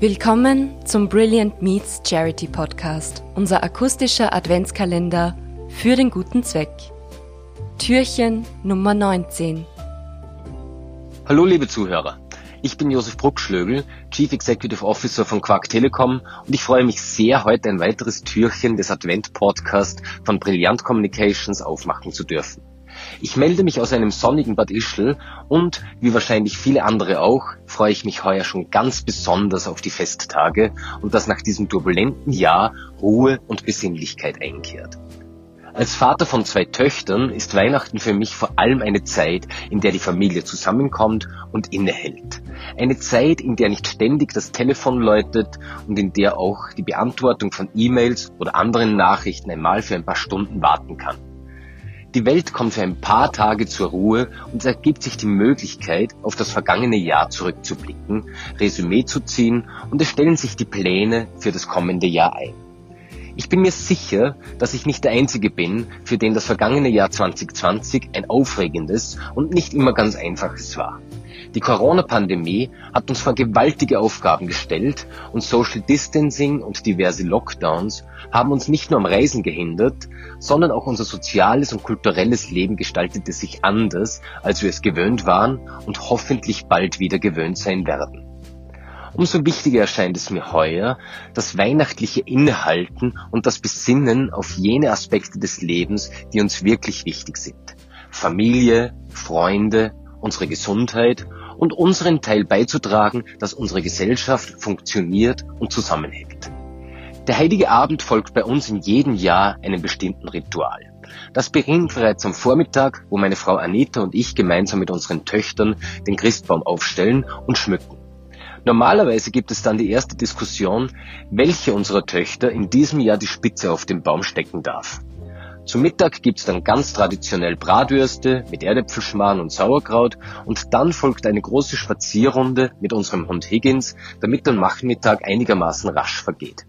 Willkommen zum Brilliant Meets Charity Podcast, unser akustischer Adventskalender für den guten Zweck. Türchen Nummer 19. Hallo liebe Zuhörer, ich bin Josef Bruckschlögel, Chief Executive Officer von Quark Telekom und ich freue mich sehr, heute ein weiteres Türchen des Advent-Podcast von Brilliant Communications aufmachen zu dürfen. Ich melde mich aus einem sonnigen Bad Ischl und, wie wahrscheinlich viele andere auch, freue ich mich heuer schon ganz besonders auf die Festtage und dass nach diesem turbulenten Jahr Ruhe und Besinnlichkeit einkehrt. Als Vater von zwei Töchtern ist Weihnachten für mich vor allem eine Zeit, in der die Familie zusammenkommt und innehält. Eine Zeit, in der nicht ständig das Telefon läutet und in der auch die Beantwortung von E-Mails oder anderen Nachrichten einmal für ein paar Stunden warten kann. Die Welt kommt für ein paar Tage zur Ruhe und es ergibt sich die Möglichkeit, auf das vergangene Jahr zurückzublicken, Resümee zu ziehen und es stellen sich die Pläne für das kommende Jahr ein. Ich bin mir sicher, dass ich nicht der Einzige bin, für den das vergangene Jahr 2020 ein aufregendes und nicht immer ganz einfaches war. Die Corona-Pandemie hat uns vor gewaltige Aufgaben gestellt und Social Distancing und diverse Lockdowns haben uns nicht nur am Reisen gehindert, sondern auch unser soziales und kulturelles Leben gestaltete sich anders, als wir es gewöhnt waren und hoffentlich bald wieder gewöhnt sein werden. Umso wichtiger erscheint es mir heuer, das weihnachtliche Innehalten und das Besinnen auf jene Aspekte des Lebens, die uns wirklich wichtig sind. Familie, Freunde, unsere Gesundheit und unseren Teil beizutragen, dass unsere Gesellschaft funktioniert und zusammenhält. Der heilige Abend folgt bei uns in jedem Jahr einem bestimmten Ritual. Das beginnt bereits am Vormittag, wo meine Frau Anita und ich gemeinsam mit unseren Töchtern den Christbaum aufstellen und schmücken. Normalerweise gibt es dann die erste Diskussion, welche unserer Töchter in diesem Jahr die Spitze auf dem Baum stecken darf. Zum Mittag gibt's dann ganz traditionell Bratwürste mit Erdäpfelschmarrn und Sauerkraut und dann folgt eine große Spazierrunde mit unserem Hund Higgins, damit der Nachmittag einigermaßen rasch vergeht.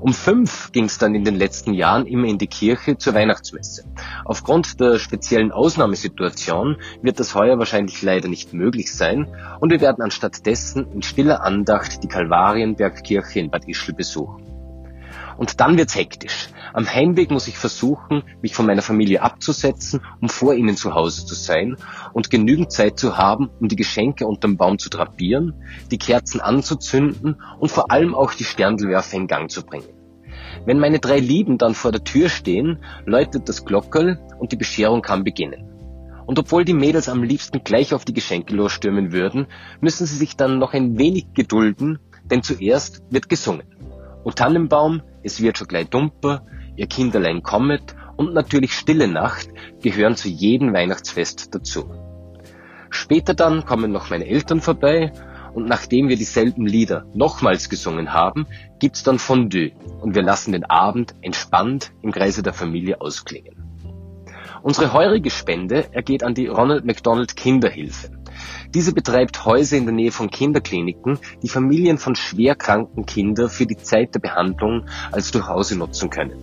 Um fünf ging es dann in den letzten Jahren immer in die Kirche zur Weihnachtsmesse. Aufgrund der speziellen Ausnahmesituation wird das heuer wahrscheinlich leider nicht möglich sein und wir werden anstatt dessen in stiller Andacht die Kalvarienbergkirche in Bad Ischl besuchen. Und dann wird's hektisch. Am Heimweg muss ich versuchen, mich von meiner Familie abzusetzen, um vor ihnen zu Hause zu sein und genügend Zeit zu haben, um die Geschenke unterm Baum zu drapieren, die Kerzen anzuzünden und vor allem auch die Sterndelwerfer in Gang zu bringen. Wenn meine drei Lieben dann vor der Tür stehen, läutet das Glockerl und die Bescherung kann beginnen. Und obwohl die Mädels am liebsten gleich auf die Geschenke losstürmen würden, müssen sie sich dann noch ein wenig gedulden, denn zuerst wird gesungen. O Tannenbaum, es wird schon gleich dumper, ihr Kinderlein kommet und natürlich Stille Nacht gehören zu jedem Weihnachtsfest dazu. Später dann kommen noch meine Eltern vorbei und nachdem wir dieselben Lieder nochmals gesungen haben, gibt's dann Fondue und wir lassen den Abend entspannt im Kreise der Familie ausklingen. Unsere heurige Spende ergeht an die Ronald McDonald Kinderhilfe. Diese betreibt Häuser in der Nähe von Kinderkliniken, die Familien von schwerkranken Kindern für die Zeit der Behandlung als Zuhause nutzen können.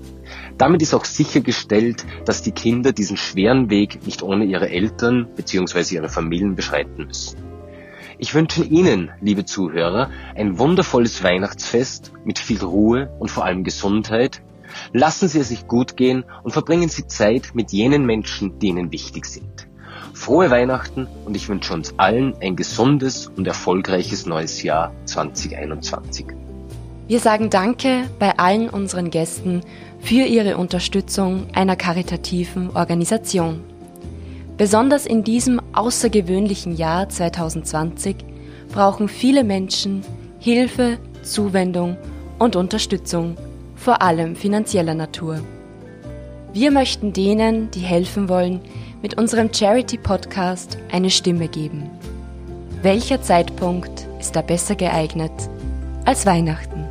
Damit ist auch sichergestellt, dass die Kinder diesen schweren Weg nicht ohne ihre Eltern bzw. ihre Familien beschreiten müssen. Ich wünsche Ihnen, liebe Zuhörer, ein wundervolles Weihnachtsfest mit viel Ruhe und vor allem Gesundheit. Lassen Sie es sich gut gehen und verbringen Sie Zeit mit jenen Menschen, die Ihnen wichtig sind. Frohe Weihnachten und ich wünsche uns allen ein gesundes und erfolgreiches neues Jahr 2021. Wir sagen Danke bei allen unseren Gästen für ihre Unterstützung einer karitativen Organisation. Besonders in diesem außergewöhnlichen Jahr 2020 brauchen viele Menschen Hilfe, Zuwendung und Unterstützung, vor allem finanzieller Natur. Wir möchten denen, die helfen wollen, mit unserem Charity-Podcast eine Stimme geben. Welcher Zeitpunkt ist da besser geeignet als Weihnachten?